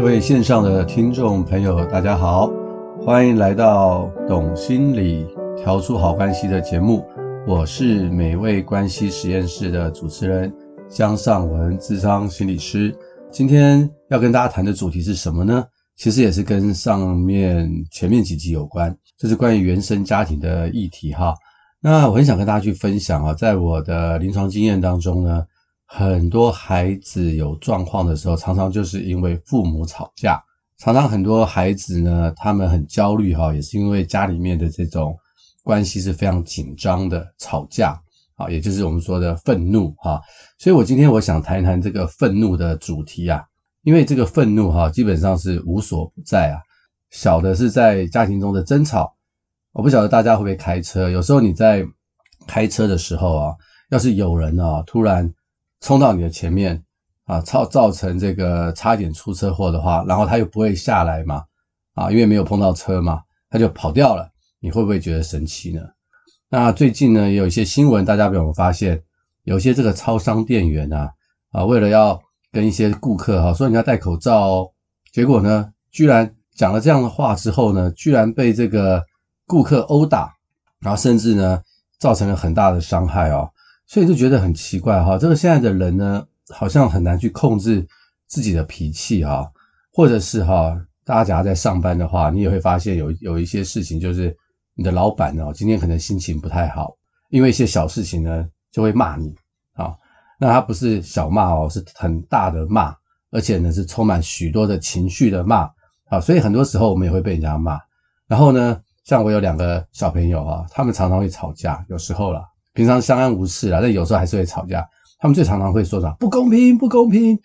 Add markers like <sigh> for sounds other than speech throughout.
各位线上的听众朋友，大家好，欢迎来到懂心理调出好关系的节目。我是美味关系实验室的主持人姜尚文，智商心理师。今天要跟大家谈的主题是什么呢？其实也是跟上面前面几集有关，就是关于原生家庭的议题哈。那我很想跟大家去分享啊，在我的临床经验当中呢。很多孩子有状况的时候，常常就是因为父母吵架。常常很多孩子呢，他们很焦虑哈，也是因为家里面的这种关系是非常紧张的，吵架啊，也就是我们说的愤怒哈。所以我今天我想谈一谈这个愤怒的主题啊，因为这个愤怒哈，基本上是无所不在啊。小的是在家庭中的争吵，我不晓得大家会不会开车，有时候你在开车的时候啊，要是有人啊突然冲到你的前面啊，造造成这个差点出车祸的话，然后他又不会下来嘛，啊，因为没有碰到车嘛，他就跑掉了，你会不会觉得神奇呢？那最近呢，有一些新闻，大家有没有发现，有些这个超商店员啊，啊，为了要跟一些顾客哈说你要戴口罩哦，结果呢，居然讲了这样的话之后呢，居然被这个顾客殴打，然后甚至呢，造成了很大的伤害哦。所以就觉得很奇怪哈，这个现在的人呢，好像很难去控制自己的脾气哈，或者是哈，大家在上班的话，你也会发现有有一些事情，就是你的老板呢，今天可能心情不太好，因为一些小事情呢，就会骂你啊。那他不是小骂哦，是很大的骂，而且呢是充满许多的情绪的骂啊。所以很多时候我们也会被人家骂。然后呢，像我有两个小朋友啊，他们常常会吵架，有时候啦。平常相安无事啊，但有时候还是会吵架。他们最常常会说什么“不公平，不公平”，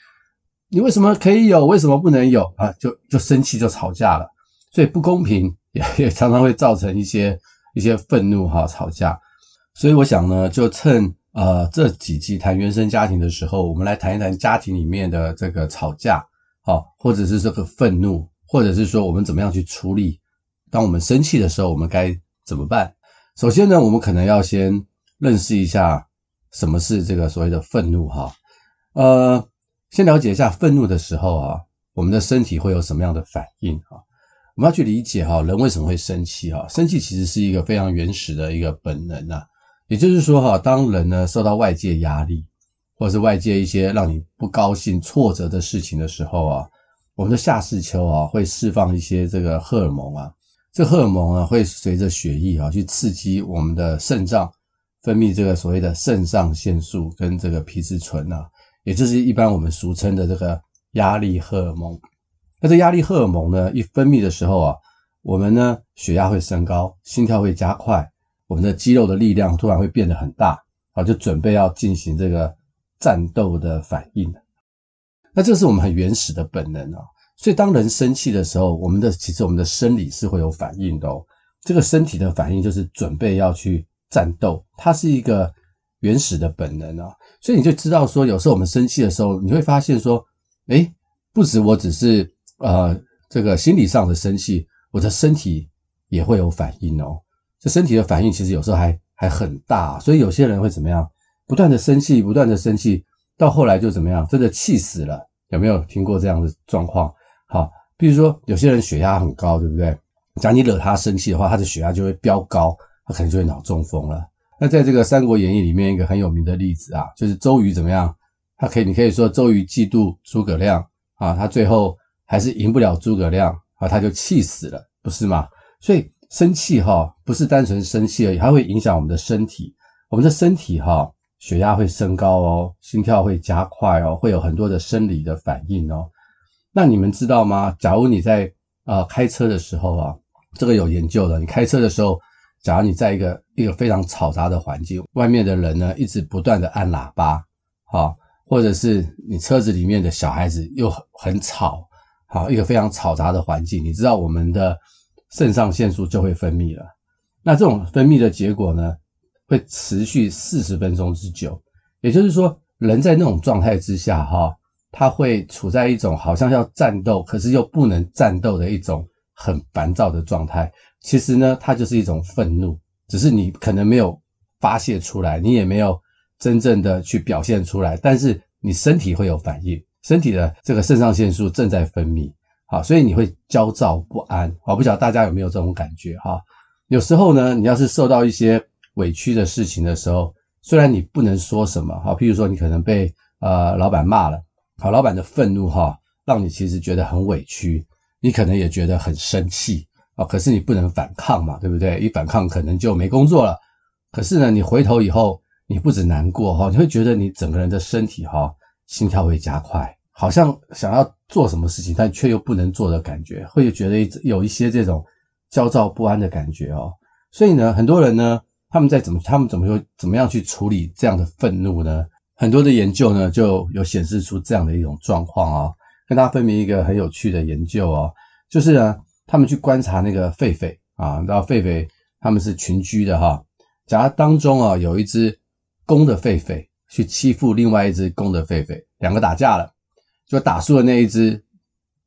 你为什么可以有，为什么不能有啊？就就生气，就吵架了。所以不公平也 <laughs> 也常常会造成一些一些愤怒哈，吵架。所以我想呢，就趁呃这几集谈原生家庭的时候，我们来谈一谈家庭里面的这个吵架，好，或者是这个愤怒，或者是说我们怎么样去处理。当我们生气的时候，我们该怎么办？首先呢，我们可能要先。认识一下什么是这个所谓的愤怒哈，呃，先了解一下愤怒的时候啊，我们的身体会有什么样的反应哈？我们要去理解哈，人为什么会生气哈？生气其实是一个非常原始的一个本能啊，也就是说哈，当人呢受到外界压力，或者是外界一些让你不高兴、挫折的事情的时候啊，我们的下视丘啊会释放一些这个荷尔蒙啊，这荷尔蒙啊会随着血液啊去刺激我们的肾脏。分泌这个所谓的肾上腺素跟这个皮质醇啊，也就是一般我们俗称的这个压力荷尔蒙。那这压力荷尔蒙呢，一分泌的时候啊，我们呢血压会升高，心跳会加快，我们的肌肉的力量突然会变得很大，啊，就准备要进行这个战斗的反应。那这是我们很原始的本能啊。所以当人生气的时候，我们的其实我们的生理是会有反应的哦。这个身体的反应就是准备要去。战斗，它是一个原始的本能啊，所以你就知道说，有时候我们生气的时候，你会发现说，诶，不止我只是呃这个心理上的生气，我的身体也会有反应哦。这身体的反应其实有时候还还很大，所以有些人会怎么样？不断的生气，不断的生气，到后来就怎么样？真的气死了。有没有听过这样的状况？好，比如说有些人血压很高，对不对？假如你惹他生气的话，他的血压就会飙高。他可能就会脑中风了。那在这个《三国演义》里面，一个很有名的例子啊，就是周瑜怎么样？他可以，你可以说周瑜嫉妒诸葛亮啊，他最后还是赢不了诸葛亮啊，他就气死了，不是吗？所以生气哈，不是单纯生气而已，它会影响我们的身体。我们的身体哈，血压会升高哦，心跳会加快哦，会有很多的生理的反应哦。那你们知道吗？假如你在啊、开车的时候啊，这个有研究的，你开车的时候。假如你在一个一个非常嘈杂的环境，外面的人呢一直不断的按喇叭，好，或者是你车子里面的小孩子又很吵，好，一个非常嘈杂的环境，你知道我们的肾上腺素就会分泌了。那这种分泌的结果呢，会持续四十分钟之久。也就是说，人在那种状态之下，哈，他会处在一种好像要战斗，可是又不能战斗的一种很烦躁的状态。其实呢，它就是一种愤怒，只是你可能没有发泄出来，你也没有真正的去表现出来，但是你身体会有反应，身体的这个肾上腺素正在分泌。好，所以你会焦躁不安。我不晓得大家有没有这种感觉哈？有时候呢，你要是受到一些委屈的事情的时候，虽然你不能说什么哈，譬如说你可能被呃老板骂了，好，老板的愤怒哈，让你其实觉得很委屈，你可能也觉得很生气啊，可是你不能反抗嘛，对不对？一反抗可能就没工作了。可是呢，你回头以后，你不止难过哈，你会觉得你整个人的身体哈，心跳会加快，好像想要做什么事情，但却又不能做的感觉，会觉得有一些这种焦躁不安的感觉哦。所以呢，很多人呢，他们在怎么，他们怎么又怎么样去处理这样的愤怒呢？很多的研究呢，就有显示出这样的一种状况啊。跟大家分明一个很有趣的研究哦，就是呢，他们去观察那个狒狒啊，然后狒狒他们是群居的哈。假如当中啊有一只公的狒狒去欺负另外一只公的狒狒，两个打架了，就打输的那一只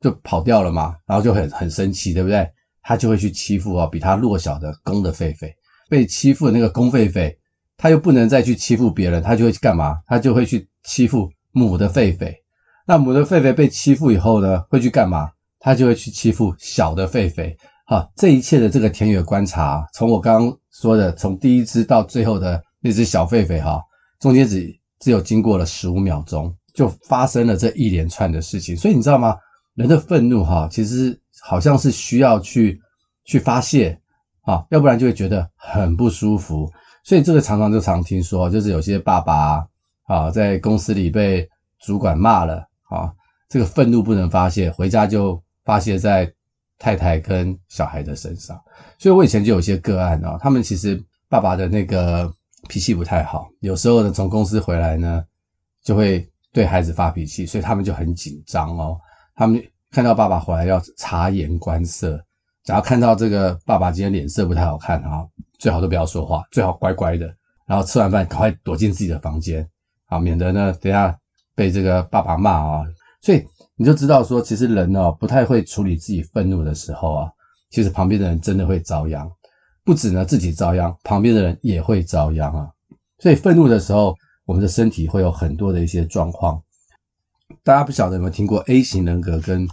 就跑掉了嘛，然后就很很生气，对不对？他就会去欺负啊比他弱小的公的狒狒，被欺负的那个公狒狒，他又不能再去欺负别人，他就会去干嘛？他就会去欺负母的狒狒。那母的狒狒被欺负以后呢，会去干嘛？他就会去欺负小的狒狒。好，这一切的这个田野观察，从我刚刚说的，从第一只到最后的那只小狒狒，哈，中间只只有经过了十五秒钟，就发生了这一连串的事情。所以你知道吗？人的愤怒，哈，其实好像是需要去去发泄，啊，要不然就会觉得很不舒服。所以这个常常就常听说，就是有些爸爸啊，在公司里被主管骂了，啊，这个愤怒不能发泄，回家就发泄在。太太跟小孩的身上，所以我以前就有些个案哦，他们其实爸爸的那个脾气不太好，有时候呢从公司回来呢，就会对孩子发脾气，所以他们就很紧张哦。他们看到爸爸回来要察言观色，只要看到这个爸爸今天脸色不太好看啊，最好都不要说话，最好乖乖的，然后吃完饭赶快躲进自己的房间啊，免得呢等下被这个爸爸骂啊，所以。你就知道说，其实人哦不太会处理自己愤怒的时候啊，其实旁边的人真的会遭殃，不止呢自己遭殃，旁边的人也会遭殃啊。所以愤怒的时候，我们的身体会有很多的一些状况。大家不晓得有没有听过 A 型人格跟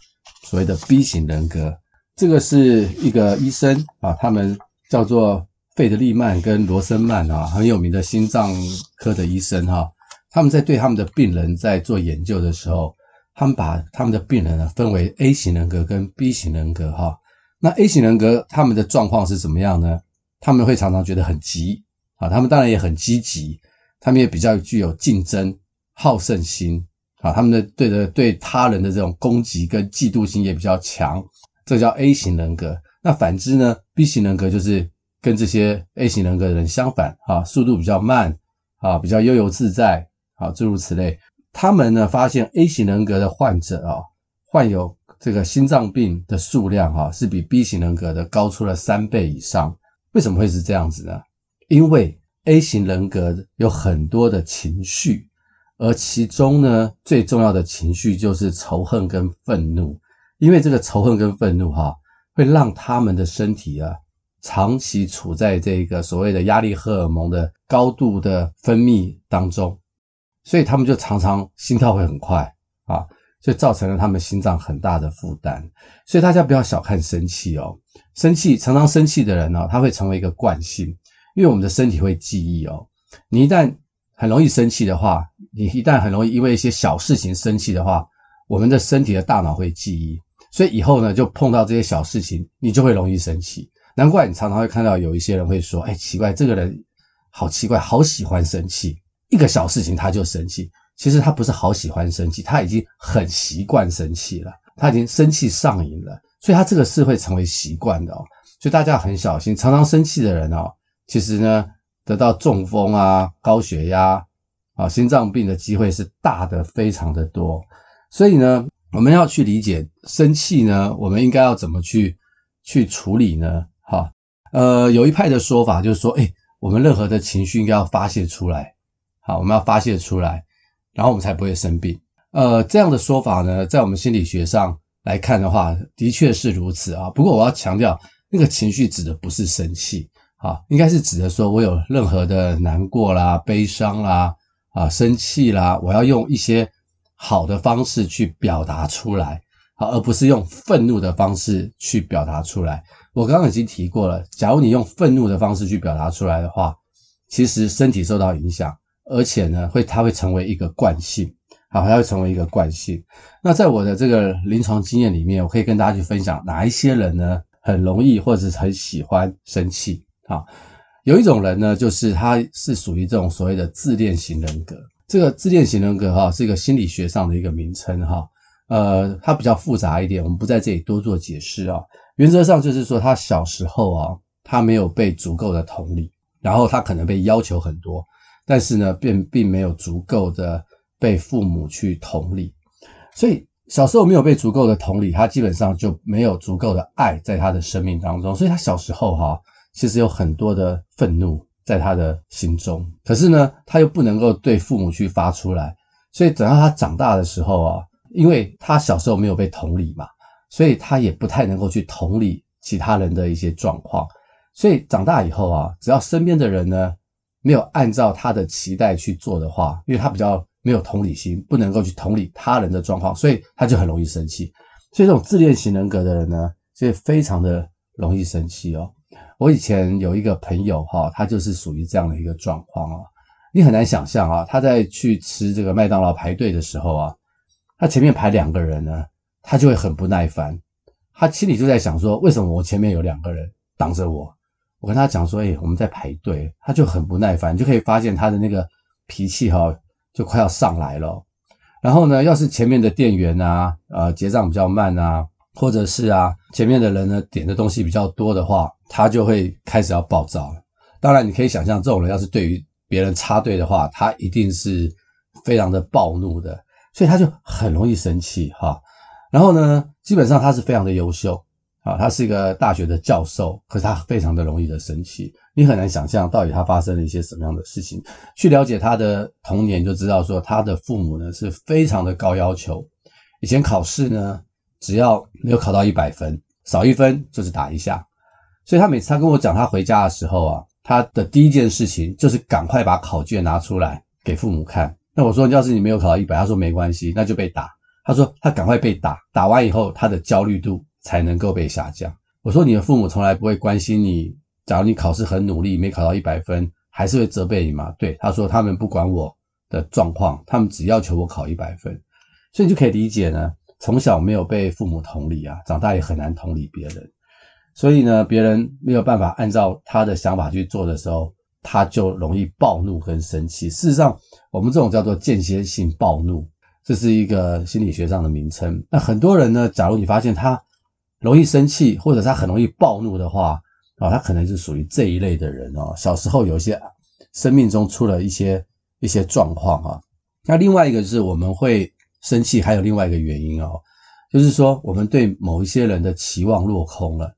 所谓的 B 型人格？这个是一个医生啊，他们叫做费德利曼跟罗森曼啊，很有名的心脏科的医生哈。他们在对他们的病人在做研究的时候。他们把他们的病人呢分为 A 型人格跟 B 型人格哈。那 A 型人格他们的状况是怎么样呢？他们会常常觉得很急啊，他们当然也很积极，他们也比较具有竞争、好胜心啊，他们的对的对他人的这种攻击跟嫉妒心也比较强，这叫 A 型人格。那反之呢，B 型人格就是跟这些 A 型人格的人相反啊，速度比较慢啊，比较悠游自在啊，诸如此类。他们呢发现 A 型人格的患者啊，患有这个心脏病的数量哈，是比 B 型人格的高出了三倍以上。为什么会是这样子呢？因为 A 型人格有很多的情绪，而其中呢最重要的情绪就是仇恨跟愤怒。因为这个仇恨跟愤怒哈，会让他们的身体啊长期处在这个所谓的压力荷尔蒙的高度的分泌当中。所以他们就常常心跳会很快啊，就造成了他们心脏很大的负担。所以大家不要小看生气哦，生气常常生气的人呢，他会成为一个惯性，因为我们的身体会记忆哦。你一旦很容易生气的话，你一旦很容易因为一些小事情生气的话，我们的身体的大脑会记忆，所以以后呢，就碰到这些小事情，你就会容易生气。难怪你常常会看到有一些人会说：“哎，奇怪，这个人好奇怪，好喜欢生气。”一个小事情他就生气，其实他不是好喜欢生气，他已经很习惯生气了，他已经生气上瘾了，所以他这个是会成为习惯的哦。所以大家很小心，常常生气的人哦，其实呢，得到中风啊、高血压啊、心脏病的机会是大的非常的多。所以呢，我们要去理解生气呢，我们应该要怎么去去处理呢？哈，呃，有一派的说法就是说，诶，我们任何的情绪应该要发泄出来。好，我们要发泄出来，然后我们才不会生病。呃，这样的说法呢，在我们心理学上来看的话，的确是如此啊。不过我要强调，那个情绪指的不是生气，啊，应该是指的说我有任何的难过啦、悲伤啦、啊生气啦，我要用一些好的方式去表达出来，好，而不是用愤怒的方式去表达出来。我刚刚已经提过了，假如你用愤怒的方式去表达出来的话，其实身体受到影响，而且呢，会它会成为一个惯性，好，它会成为一个惯性。那在我的这个临床经验里面，我可以跟大家去分享哪一些人呢，很容易或者是很喜欢生气。好，有一种人呢，就是他是属于这种所谓的自恋型人格。这个自恋型人格哈，是一个心理学上的一个名称哈。呃，它比较复杂一点，我们不在这里多做解释啊。原则上就是说，他小时候啊，他没有被足够的同理，然后他可能被要求很多，但是呢，并并没有足够的被父母去同理，所以小时候没有被足够的同理，他基本上就没有足够的爱在他的生命当中，所以他小时候哈，其实有很多的愤怒。在他的心中，可是呢，他又不能够对父母去发出来，所以等到他长大的时候啊，因为他小时候没有被同理嘛，所以他也不太能够去同理其他人的一些状况，所以长大以后啊，只要身边的人呢没有按照他的期待去做的话，因为他比较没有同理心，不能够去同理他人的状况，所以他就很容易生气。所以这种自恋型人格的人呢，就非常的容易生气哦。我以前有一个朋友哈，他就是属于这样的一个状况啊，你很难想象啊，他在去吃这个麦当劳排队的时候啊，他前面排两个人呢，他就会很不耐烦，他心里就在想说，为什么我前面有两个人挡着我？我跟他讲说，诶，我们在排队，他就很不耐烦，就可以发现他的那个脾气哈，就快要上来了。然后呢，要是前面的店员啊，呃，结账比较慢啊。或者是啊，前面的人呢，点的东西比较多的话，他就会开始要暴躁。当然，你可以想象，这种人要是对于别人插队的话，他一定是非常的暴怒的，所以他就很容易生气哈。然后呢，基本上他是非常的优秀啊，他是一个大学的教授，可是他非常的容易的生气。你很难想象到底他发生了一些什么样的事情。去了解他的童年，就知道说他的父母呢是非常的高要求，以前考试呢。只要没有考到一百分，少一分就是打一下。所以他每次他跟我讲，他回家的时候啊，他的第一件事情就是赶快把考卷拿出来给父母看。那我说，要是你没有考到一百，他说没关系，那就被打。他说他赶快被打，打完以后他的焦虑度才能够被下降。我说你的父母从来不会关心你，假如你考试很努力没考到一百分，还是会责备你吗？对，他说他们不管我的状况，他们只要求我考一百分。所以你就可以理解呢。从小没有被父母同理啊，长大也很难同理别人，所以呢，别人没有办法按照他的想法去做的时候，他就容易暴怒跟生气。事实上，我们这种叫做间歇性暴怒，这是一个心理学上的名称。那很多人呢，假如你发现他容易生气，或者他很容易暴怒的话，啊，他可能是属于这一类的人哦。小时候有一些生命中出了一些一些状况啊。那另外一个是我们会。生气还有另外一个原因哦，就是说我们对某一些人的期望落空了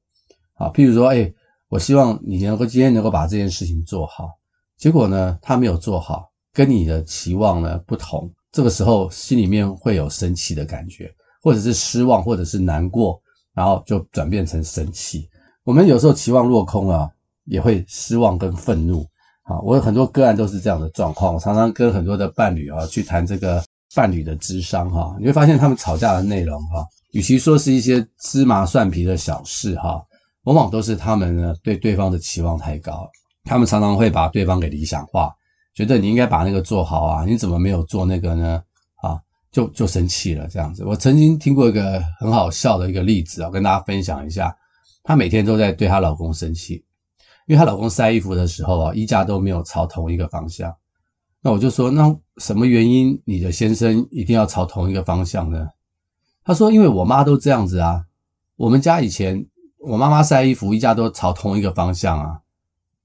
啊。譬如说，哎，我希望你能够今天能够把这件事情做好，结果呢，他没有做好，跟你的期望呢不同，这个时候心里面会有生气的感觉，或者是失望，或者是难过，然后就转变成生气。我们有时候期望落空啊，也会失望跟愤怒啊。我有很多个案都是这样的状况，我常常跟很多的伴侣啊去谈这个。伴侣的智商哈，你会发现他们吵架的内容哈，与其说是一些芝麻蒜皮的小事哈，往往都是他们呢对对方的期望太高，他们常常会把对方给理想化，觉得你应该把那个做好啊，你怎么没有做那个呢？就就生气了这样子。我曾经听过一个很好笑的一个例子啊，跟大家分享一下。她每天都在对她老公生气，因为她老公晒衣服的时候啊，衣架都没有朝同一个方向。那我就说，那什么原因你的先生一定要朝同一个方向呢？她说，因为我妈都这样子啊。我们家以前我妈妈晒衣服，衣架都朝同一个方向啊。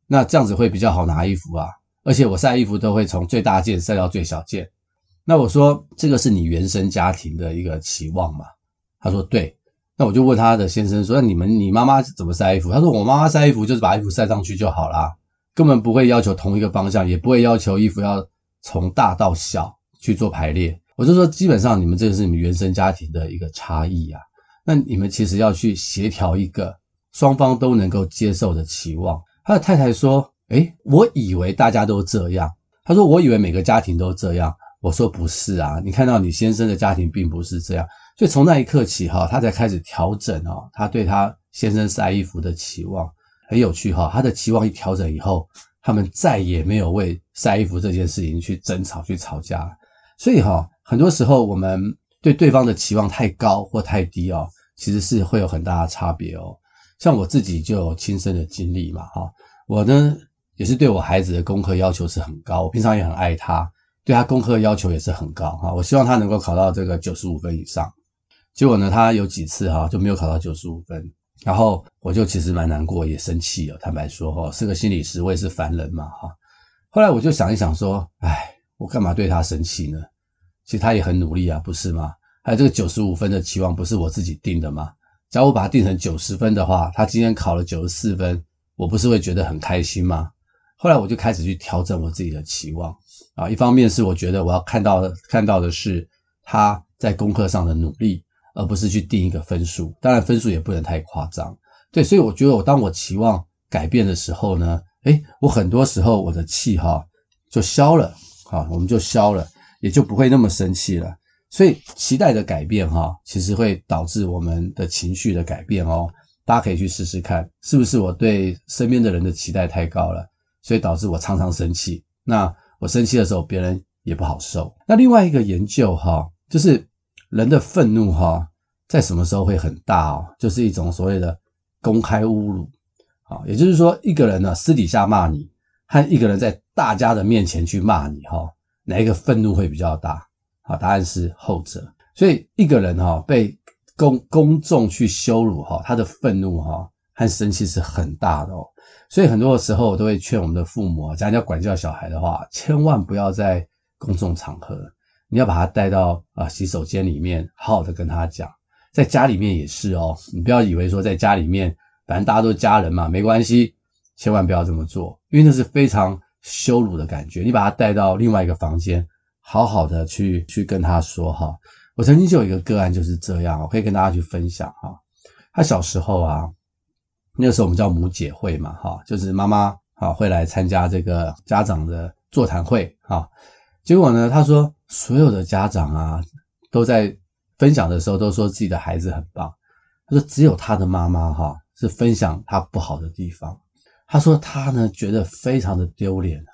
那这样子会比较好拿衣服啊。而且我晒衣服都会从最大件晒到最小件。那我说，这个是你原生家庭的一个期望嘛？他说对。那我就问他的先生说，那你们你妈妈怎么晒衣服？他说我妈妈晒衣服就是把衣服晒上去就好啦。根本不会要求同一个方向，也不会要求衣服要从大到小去做排列。我就说，基本上你们这个是你们原生家庭的一个差异啊。那你们其实要去协调一个双方都能够接受的期望。他的太太说：“诶，我以为大家都这样。”他说：“我以为每个家庭都这样。”我说：“不是啊，你看到你先生的家庭并不是这样。所以从那一刻起哈，他才开始调整哦，他对他先生晒衣服的期望很有趣哈。他的期望一调整以后，他们再也没有为晒衣服这件事情去争吵去吵架。所以哈，很多时候我们对对方的期望太高或太低哦，其实是会有很大的差别哦。像我自己就有亲身的经历嘛哈，我呢也是对我孩子的功课要求是很高，我平常也很爱他，对他功课要求也是很高哈。我希望他能够考到这个九十五分以上。结果呢，他有几次哈就没有考到九十五分，然后我就其实蛮难过，也生气了。坦白说哈，是个心理师，我也是凡人嘛哈。后来我就想一想说，哎，我干嘛对他生气呢？其实他也很努力啊，不是吗？还有这个九十五分的期望不是我自己定的吗？假如我把它定成九十分的话，他今天考了九十四分，我不是会觉得很开心吗？后来我就开始去调整我自己的期望啊，一方面是我觉得我要看到看到的是他在功课上的努力。而不是去定一个分数，当然分数也不能太夸张。对，所以我觉得我当我期望改变的时候呢，诶，我很多时候我的气哈就消了，好，我们就消了，也就不会那么生气了。所以期待的改变哈，其实会导致我们的情绪的改变哦。大家可以去试试看，是不是我对身边的人的期待太高了，所以导致我常常生气。那我生气的时候，别人也不好受。那另外一个研究哈，就是。人的愤怒哈，在什么时候会很大哦？就是一种所谓的公开侮辱，啊，也就是说，一个人呢私底下骂你，和一个人在大家的面前去骂你哈，哪一个愤怒会比较大？好，答案是后者。所以一个人哈被公公众去羞辱哈，他的愤怒哈和生气是很大的哦。所以很多的时候我都会劝我们的父母，假如要管教小孩的话，千万不要在公众场合。你要把他带到啊洗手间里面，好好的跟他讲，在家里面也是哦。你不要以为说在家里面，反正大家都是家人嘛，没关系，千万不要这么做，因为那是非常羞辱的感觉。你把他带到另外一个房间，好好的去去跟他说哈。我曾经就有一个个案就是这样，我可以跟大家去分享哈。他小时候啊，那个时候我们叫母姐会嘛哈，就是妈妈啊会来参加这个家长的座谈会哈。结果呢，他说。所有的家长啊，都在分享的时候都说自己的孩子很棒。他说只有他的妈妈哈是分享他不好的地方。他说他呢觉得非常的丢脸，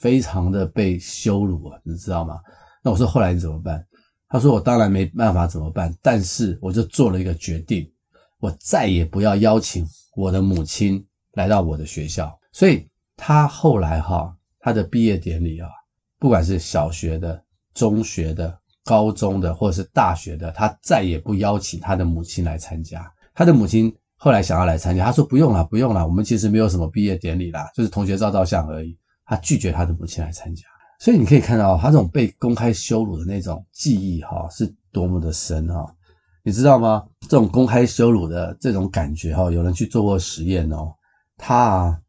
非常的被羞辱啊，你知道吗？那我说后来你怎么办？他说我当然没办法怎么办，但是我就做了一个决定，我再也不要邀请我的母亲来到我的学校。所以他后来哈，他的毕业典礼啊，不管是小学的。中学的、高中的或者是大学的，他再也不邀请他的母亲来参加。他的母亲后来想要来参加，他说不用了，不用了，我们其实没有什么毕业典礼啦，就是同学照照相而已。他拒绝他的母亲来参加。所以你可以看到，他这种被公开羞辱的那种记忆哈，是多么的深哈，你知道吗？这种公开羞辱的这种感觉哈，有人去做过实验哦，他啊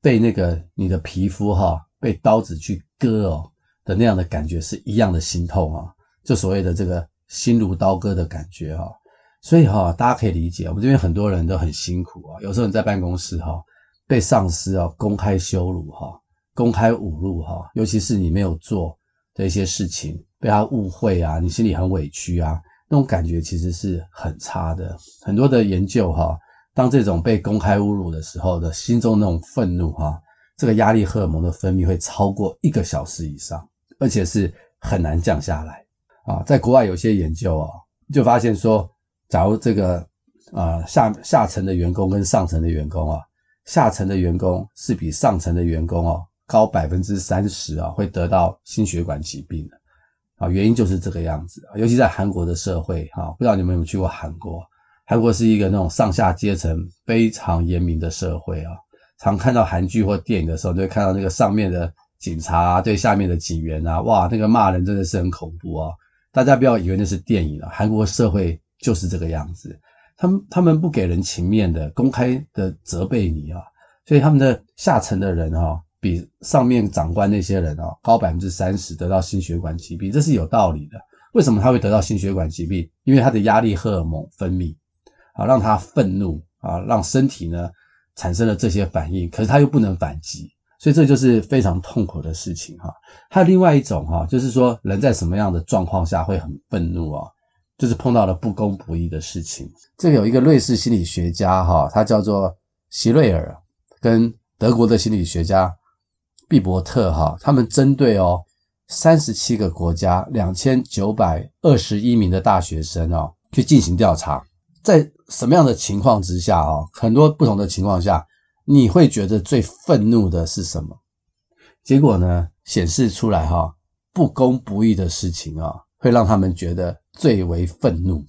被那个你的皮肤哈被刀子去割哦。的那样的感觉是一样的心痛啊，就所谓的这个心如刀割的感觉哈，所以哈，大家可以理解，我们这边很多人都很辛苦啊，有时候你在办公室哈，被上司啊公开羞辱哈，公开侮辱哈，尤其是你没有做的一些事情，被他误会啊，你心里很委屈啊，那种感觉其实是很差的。很多的研究哈，当这种被公开侮辱的时候的心中那种愤怒哈，这个压力荷尔蒙的分泌会超过一个小时以上。而且是很难降下来啊！在国外有些研究啊，就发现说，假如这个啊下下层的员工跟上层的员工啊，下层的员工是比上层的员工哦高百分之三十啊，会得到心血管疾病的啊，原因就是这个样子啊。尤其在韩国的社会哈，不知道你们有没有去过韩国？韩国是一个那种上下阶层非常严明的社会啊，常看到韩剧或电影的时候，就会看到那个上面的。警察啊，对下面的警员啊，哇，那个骂人真的是很恐怖啊！大家不要以为那是电影了，韩国社会就是这个样子。他们他们不给人情面的，公开的责备你啊，所以他们的下层的人啊，比上面长官那些人啊高百分之三十得到心血管疾病，这是有道理的。为什么他会得到心血管疾病？因为他的压力荷尔蒙分泌啊，让他愤怒啊，让身体呢产生了这些反应，可是他又不能反击。所以这就是非常痛苦的事情哈。还有另外一种哈，就是说人在什么样的状况下会很愤怒啊？就是碰到了不公不义的事情。这有一个瑞士心理学家哈，他叫做席瑞尔，跟德国的心理学家毕伯特哈，他们针对哦三十七个国家两千九百二十一名的大学生哦去进行调查，在什么样的情况之下啊？很多不同的情况下，你会觉得最愤怒的是什么？结果呢，显示出来哈，不公不义的事情啊，会让他们觉得最为愤怒。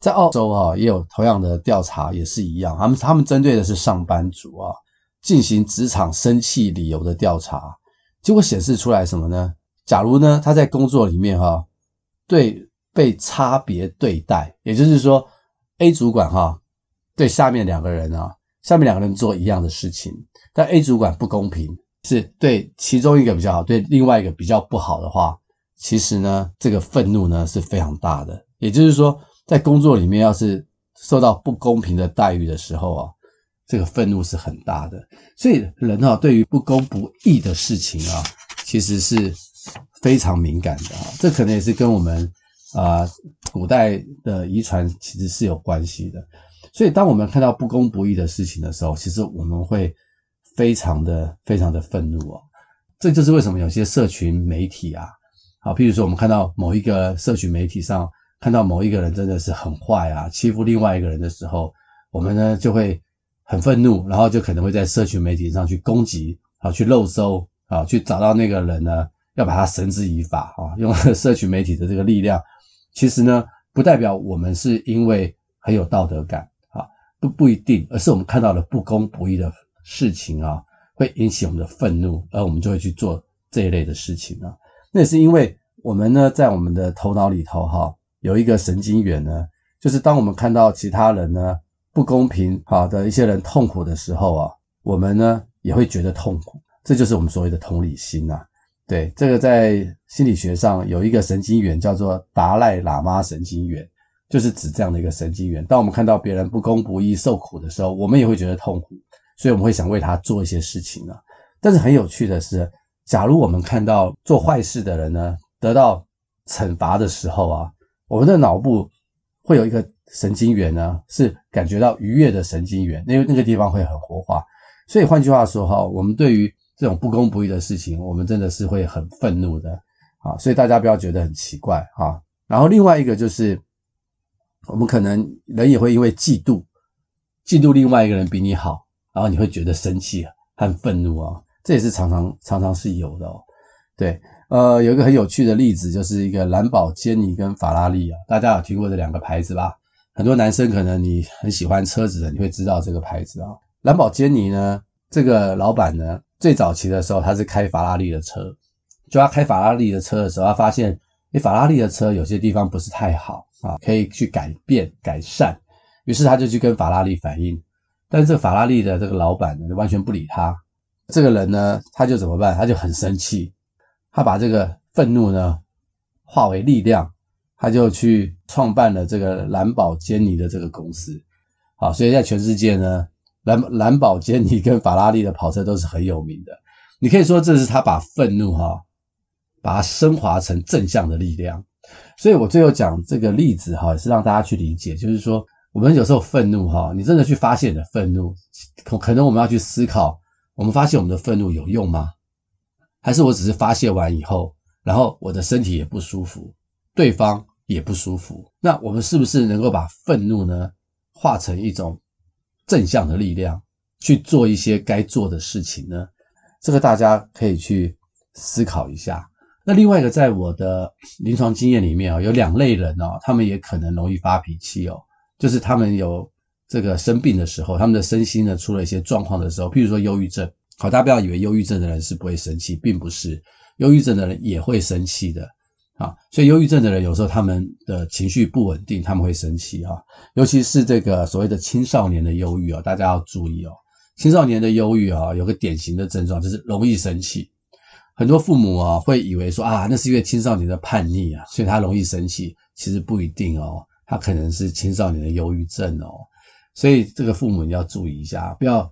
在澳洲啊，也有同样的调查，也是一样。他们他们针对的是上班族啊，进行职场生气理由的调查，结果显示出来什么呢？假如呢，他在工作里面哈，对被差别对待，也就是说，A 主管哈，对下面两个人啊，下面两个人做一样的事情，但 A 主管不公平。是对其中一个比较好，对另外一个比较不好的话，其实呢，这个愤怒呢是非常大的。也就是说，在工作里面，要是受到不公平的待遇的时候啊，这个愤怒是很大的。所以人啊，对于不公不义的事情啊，其实是非常敏感的啊。这可能也是跟我们啊古代的遗传其实是有关系的。所以，当我们看到不公不义的事情的时候，其实我们会。非常的非常的愤怒哦，这就是为什么有些社群媒体啊，好，譬如说我们看到某一个社群媒体上看到某一个人真的是很坏啊，欺负另外一个人的时候，我们呢就会很愤怒，然后就可能会在社群媒体上去攻击，啊，去漏搜，啊，去找到那个人呢，要把他绳之以法啊，用社群媒体的这个力量，其实呢不代表我们是因为很有道德感啊，不不一定，而是我们看到了不公不义的。事情啊，会引起我们的愤怒，而我们就会去做这一类的事情啊。那也是因为我们呢，在我们的头脑里头哈，有一个神经元呢，就是当我们看到其他人呢不公平好的一些人痛苦的时候啊，我们呢也会觉得痛苦。这就是我们所谓的同理心呐。对，这个在心理学上有一个神经元叫做达赖喇嘛神经元，就是指这样的一个神经元。当我们看到别人不公不义受苦的时候，我们也会觉得痛苦。所以我们会想为他做一些事情呢，但是很有趣的是，假如我们看到做坏事的人呢得到惩罚的时候啊，我们的脑部会有一个神经元呢是感觉到愉悦的神经元，因为那个地方会很活化。所以换句话说哈，我们对于这种不公不义的事情，我们真的是会很愤怒的啊。所以大家不要觉得很奇怪啊。然后另外一个就是，我们可能人也会因为嫉妒，嫉妒另外一个人比你好。然后你会觉得生气和愤怒啊，这也是常常常常是有的哦。对，呃，有一个很有趣的例子，就是一个兰博基尼跟法拉利啊，大家有听过这两个牌子吧？很多男生可能你很喜欢车子的，你会知道这个牌子啊。兰博基尼呢，这个老板呢，最早期的时候他是开法拉利的车，就他开法拉利的车的时候，他发现，诶，法拉利的车有些地方不是太好啊，可以去改变改善，于是他就去跟法拉利反映。但是这个法拉利的这个老板呢，完全不理他。这个人呢，他就怎么办？他就很生气，他把这个愤怒呢化为力量，他就去创办了这个兰博基尼的这个公司。好，所以在全世界呢，兰兰博基尼跟法拉利的跑车都是很有名的。你可以说这是他把愤怒哈，把它升华成正向的力量。所以我最后讲这个例子哈，也是让大家去理解，就是说。我们有时候愤怒哈，你真的去发泄你的愤怒，可可能我们要去思考，我们发泄我们的愤怒有用吗？还是我只是发泄完以后，然后我的身体也不舒服，对方也不舒服？那我们是不是能够把愤怒呢化成一种正向的力量，去做一些该做的事情呢？这个大家可以去思考一下。那另外一个，在我的临床经验里面啊，有两类人哦，他们也可能容易发脾气哦。就是他们有这个生病的时候，他们的身心呢出了一些状况的时候，譬如说忧郁症。好，大家不要以为忧郁症的人是不会生气，并不是，忧郁症的人也会生气的。啊，所以忧郁症的人有时候他们的情绪不稳定，他们会生气啊。尤其是这个所谓的青少年的忧郁啊，大家要注意哦。青少年的忧郁啊，有个典型的症状就是容易生气。很多父母啊会以为说啊，那是因为青少年的叛逆啊，所以他容易生气，其实不一定哦。他可能是青少年的忧郁症哦，所以这个父母你要注意一下，不要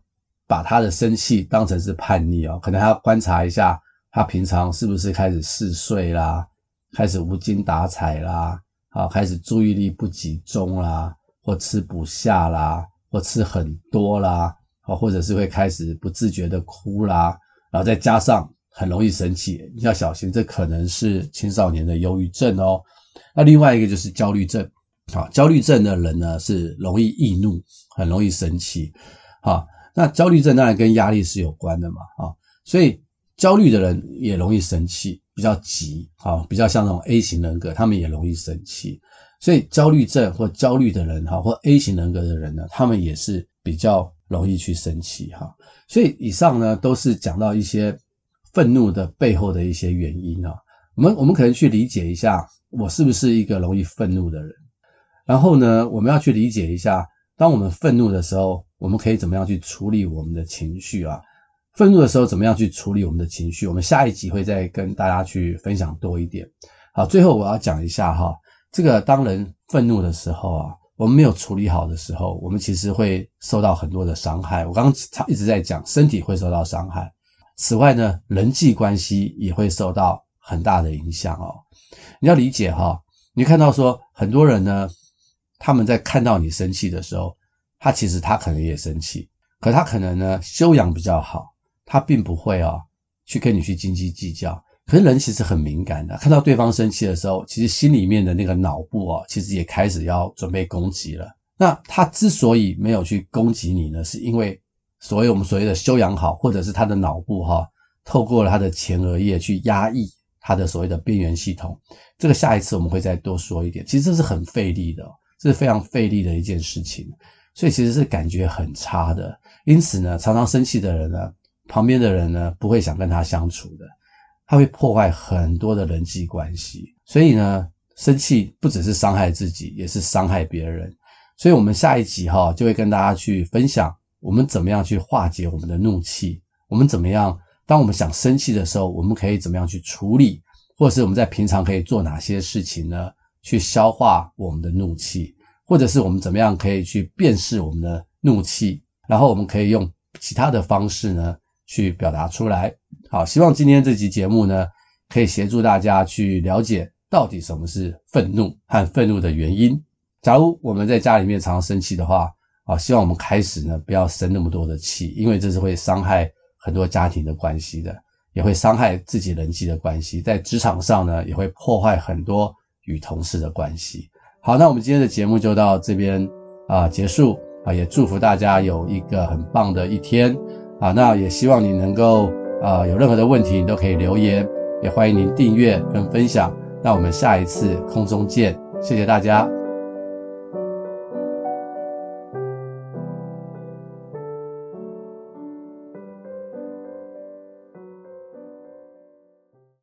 把他的生气当成是叛逆哦，可能还要观察一下他平常是不是开始嗜睡啦，开始无精打采啦，啊，开始注意力不集中啦，或吃不下啦，或吃很多啦，啊，或者是会开始不自觉的哭啦，然后再加上很容易生气，你要小心，这可能是青少年的忧郁症哦。那另外一个就是焦虑症，啊，焦虑症的人呢是容易易怒，很容易生气，啊，那焦虑症当然跟压力是有关的嘛，啊，所以焦虑的人也容易生气。比较急啊，比较像那种 A 型人格，他们也容易生气，所以焦虑症或焦虑的人哈，或 A 型人格的人呢，他们也是比较容易去生气哈。所以以上呢都是讲到一些愤怒的背后的一些原因啊。我们我们可能去理解一下，我是不是一个容易愤怒的人？然后呢，我们要去理解一下，当我们愤怒的时候，我们可以怎么样去处理我们的情绪啊？愤怒的时候，怎么样去处理我们的情绪？我们下一集会再跟大家去分享多一点。好，最后我要讲一下哈，这个当人愤怒的时候啊，我们没有处理好的时候，我们其实会受到很多的伤害。我刚刚一直在讲，身体会受到伤害。此外呢，人际关系也会受到很大的影响哦。你要理解哈，你看到说很多人呢，他们在看到你生气的时候，他其实他可能也生气，可他可能呢修养比较好。他并不会哦，去跟你去斤斤计较。可是人其实很敏感的，看到对方生气的时候，其实心里面的那个脑部哦，其实也开始要准备攻击了。那他之所以没有去攻击你呢，是因为所谓我们所谓的修养好，或者是他的脑部哈，透过了他的前额叶去压抑他的所谓的边缘系统。这个下一次我们会再多说一点。其实这是很费力的，这是非常费力的一件事情，所以其实是感觉很差的。因此呢，常常生气的人呢。旁边的人呢，不会想跟他相处的，他会破坏很多的人际关系。所以呢，生气不只是伤害自己，也是伤害别人。所以我们下一集哈，就会跟大家去分享，我们怎么样去化解我们的怒气，我们怎么样，当我们想生气的时候，我们可以怎么样去处理，或者是我们在平常可以做哪些事情呢？去消化我们的怒气，或者是我们怎么样可以去辨识我们的怒气，然后我们可以用其他的方式呢，去表达出来。好，希望今天这集节目呢，可以协助大家去了解到底什么是愤怒和愤怒的原因。假如我们在家里面常常生气的话，啊，希望我们开始呢不要生那么多的气，因为这是会伤害很多家庭的关系的，也会伤害自己人际的关系，在职场上呢也会破坏很多与同事的关系。好，那我们今天的节目就到这边啊结束啊，也祝福大家有一个很棒的一天。啊，那也希望你能够啊、呃，有任何的问题你都可以留言，也欢迎您订阅跟分享。那我们下一次空中见，谢谢大家。